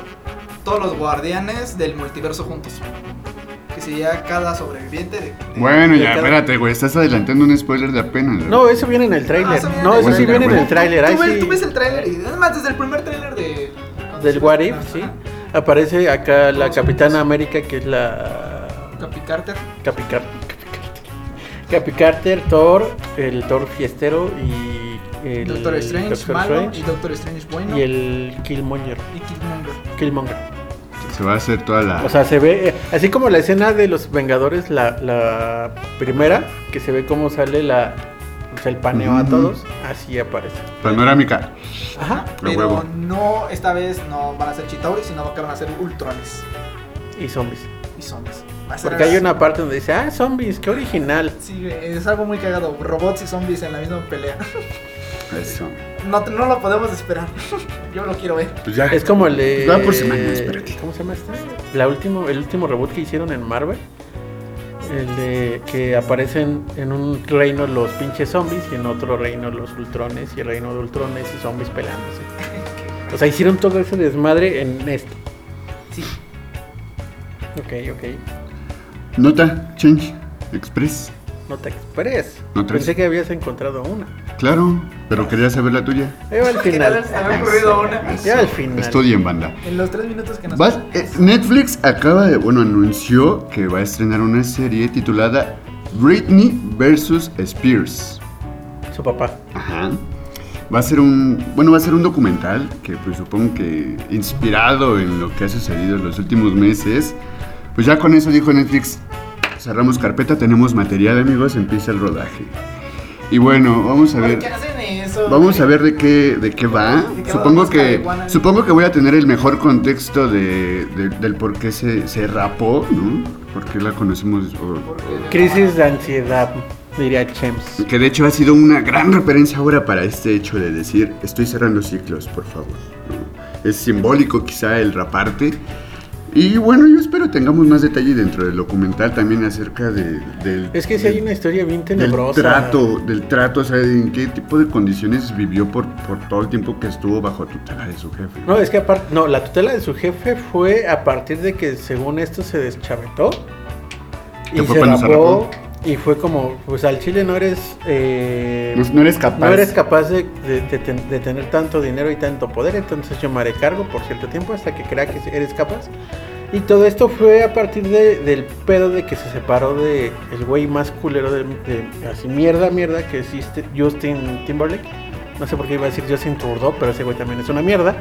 todos los guardianes del multiverso juntos. Que sería cada sobreviviente de... de- Bueno, de ya, cada- espérate, güey. Estás adelantando un spoiler de apenas. güey. No, eso viene en el Ah, tráiler. viene No, eso sí viene en el tráiler. Tú, sí. tú ves el tráiler y además desde el primer tráiler de... Del What If, sí. Aparece acá la Capitana. América, que es la. Capi Carter. Capi Car- Capi Carter, Thor, el Thor fiestero y el Doctor Strange, Doctor malo, Strange y Doctor Strange bueno. y el Killmonger. y Killmonger. Killmonger. Se va a hacer toda la. O sea, se ve, eh, así como la escena de los Vengadores, la, la primera, que se ve cómo sale la, o sea, el paneo a todos, así aparece. panorámica. Ajá. Pero huevo. no, esta vez no van a ser Chitauri, sino que van a ser Ultrones Y zombies. y zombies. Porque hay una parte donde dice, ah, zombies, qué original. Sí, es algo muy cagado. Robots y zombies en la misma pelea. Eso. No, no lo podemos esperar. Yo lo quiero ver. Pues ya. Es como el de. Va por semana, espérate. ¿Cómo se llama este? La último, el último reboot que hicieron en Marvel. El de que aparecen en un reino los pinches zombies y en otro reino los ultrones y el reino de ultrones y zombies peleándose. O sea, hicieron todo ese desmadre en esto. Sí. Ok, ok. Nota, change, express. Nota Express. Nota Pensé que habías encontrado una. Claro, pero quería saber la tuya. Ahí va al final. se ocurrido una. Ya al final. Estudien, banda. En los tres minutos que nos Vas- eh, Netflix acaba de, bueno, anunció que va a estrenar una serie titulada Britney vs. Spears. Su papá. Ajá. Va a ser un, bueno, va a ser un documental que pues supongo que inspirado en lo que ha sucedido en los últimos meses. Pues ya con eso dijo Netflix, cerramos carpeta, tenemos material amigos, empieza el rodaje. Y bueno, vamos a ¿Por ver. qué hacen eso? Vamos a ver de qué, de qué va. ¿De qué Supongo que, Iguana? supongo que voy a tener el mejor contexto de, de- del por qué se, se rapó, ¿no? Por qué la conocemos. o- Crisis de ansiedad, diría Chems. que de hecho ha sido una gran referencia ahora para este hecho de decir, estoy cerrando ciclos, por favor. ¿no? Es simbólico quizá el raparte. Y bueno, yo espero tengamos más detalle dentro del documental también acerca de, del... Es que si hay una historia bien del tenebrosa. trato, del trato, o sea, en qué tipo de condiciones vivió por, por todo el tiempo que estuvo bajo tutela de su jefe. No, es que aparte, no, la tutela de su jefe fue a partir de que según esto se deschavetó y ¿Que fue se cuando se rapó y fue como, pues al chile no eres, eh, No, no eres capaz. no eres capaz de, de- de ten- de tener tanto dinero y tanto poder, entonces yo me haré cargo por cierto tiempo hasta que crea que eres capaz. Y todo esto fue a partir de- del pedo de que se separó de el güey más culero de, de- así mierda, mierda que existe, Justin Timberlake. No sé por qué iba a decir Justin Trudeau, pero ese güey también es una mierda.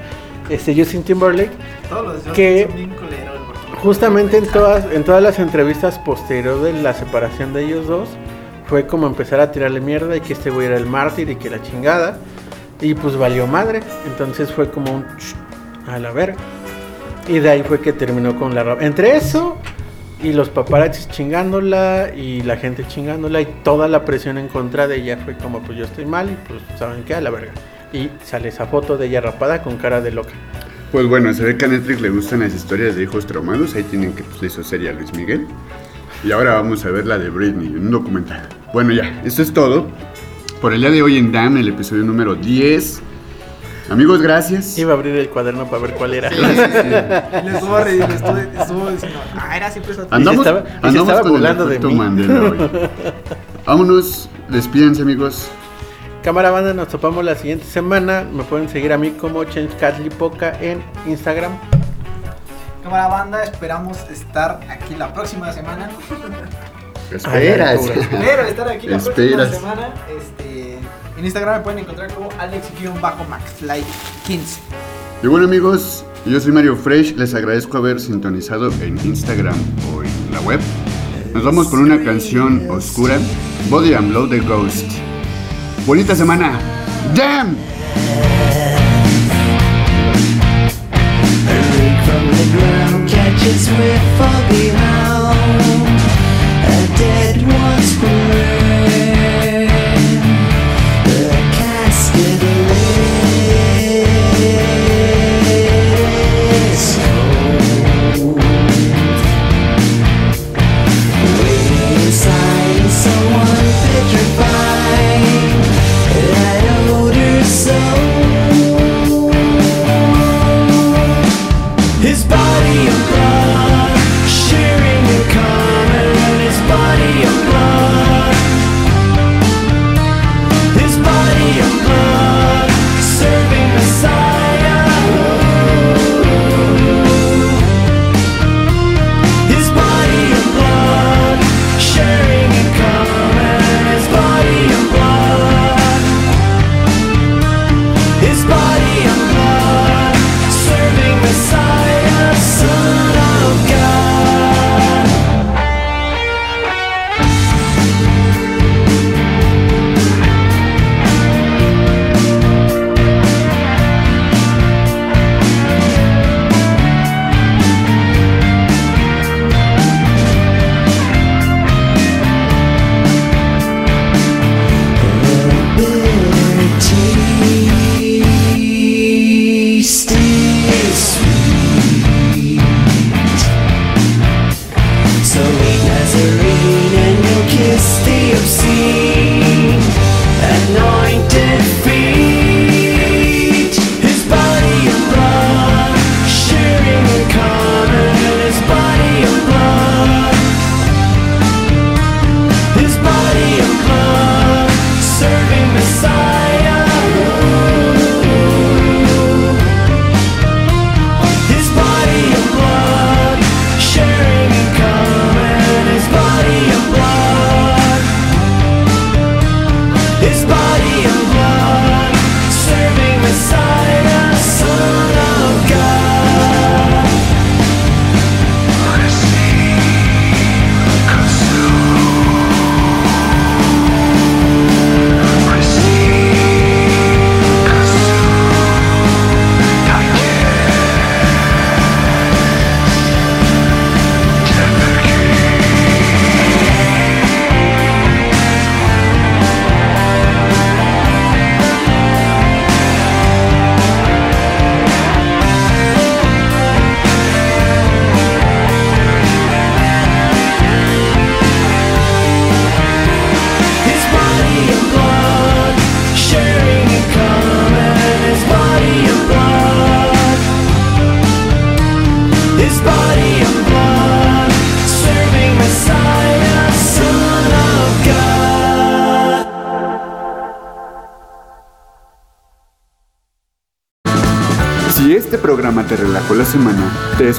Este Justin Timberlake Todos los que- son bien culeros. Justamente en todas, en todas las entrevistas posterior de la separación de ellos dos, fue como empezar a tirarle mierda y que este güey era el mártir y que la chingada. Y pues valió madre. Entonces fue como un a la verga. Y de ahí fue que terminó con la rap. Entre eso y los paparazzis chingándola y la gente chingándola y toda la presión en contra de ella fue como pues yo estoy mal y pues saben qué a la verga. Y sale esa foto de ella rapada con cara de loca. Pues bueno, se ve que a Netflix le gustan las historias de hijos traumados. Ahí tienen que pues, le hizo serie a Luis Miguel. Y ahora vamos a ver la de Britney, un documental. Bueno, ya, esto es todo. Por el día de hoy en DAM, el episodio número 10. Amigos, gracias. Iba a abrir el cuaderno para ver cuál era. Sí, sí, sí. Y le estuvo, re- le estuvo, estuvo diciendo, ah, era siempre esa Andamos, estaba- y se andamos estaba con el burlando de mí. Mandela hoy. Vámonos, despídense amigos. Cámara banda, nos topamos la siguiente semana. Me pueden seguir a mí como Poca en Instagram. Cámara banda, esperamos estar aquí la próxima semana. Esperas. Espero estar aquí la próxima semana. Este, en Instagram me pueden encontrar como Alex-MaxLight15. Y bueno amigos, yo soy Mario Fresh, les agradezco haber sintonizado en Instagram o en la web. Nos vamos con una canción oscura, Body and Blow the Ghost. Bonita semana. Damn. A dead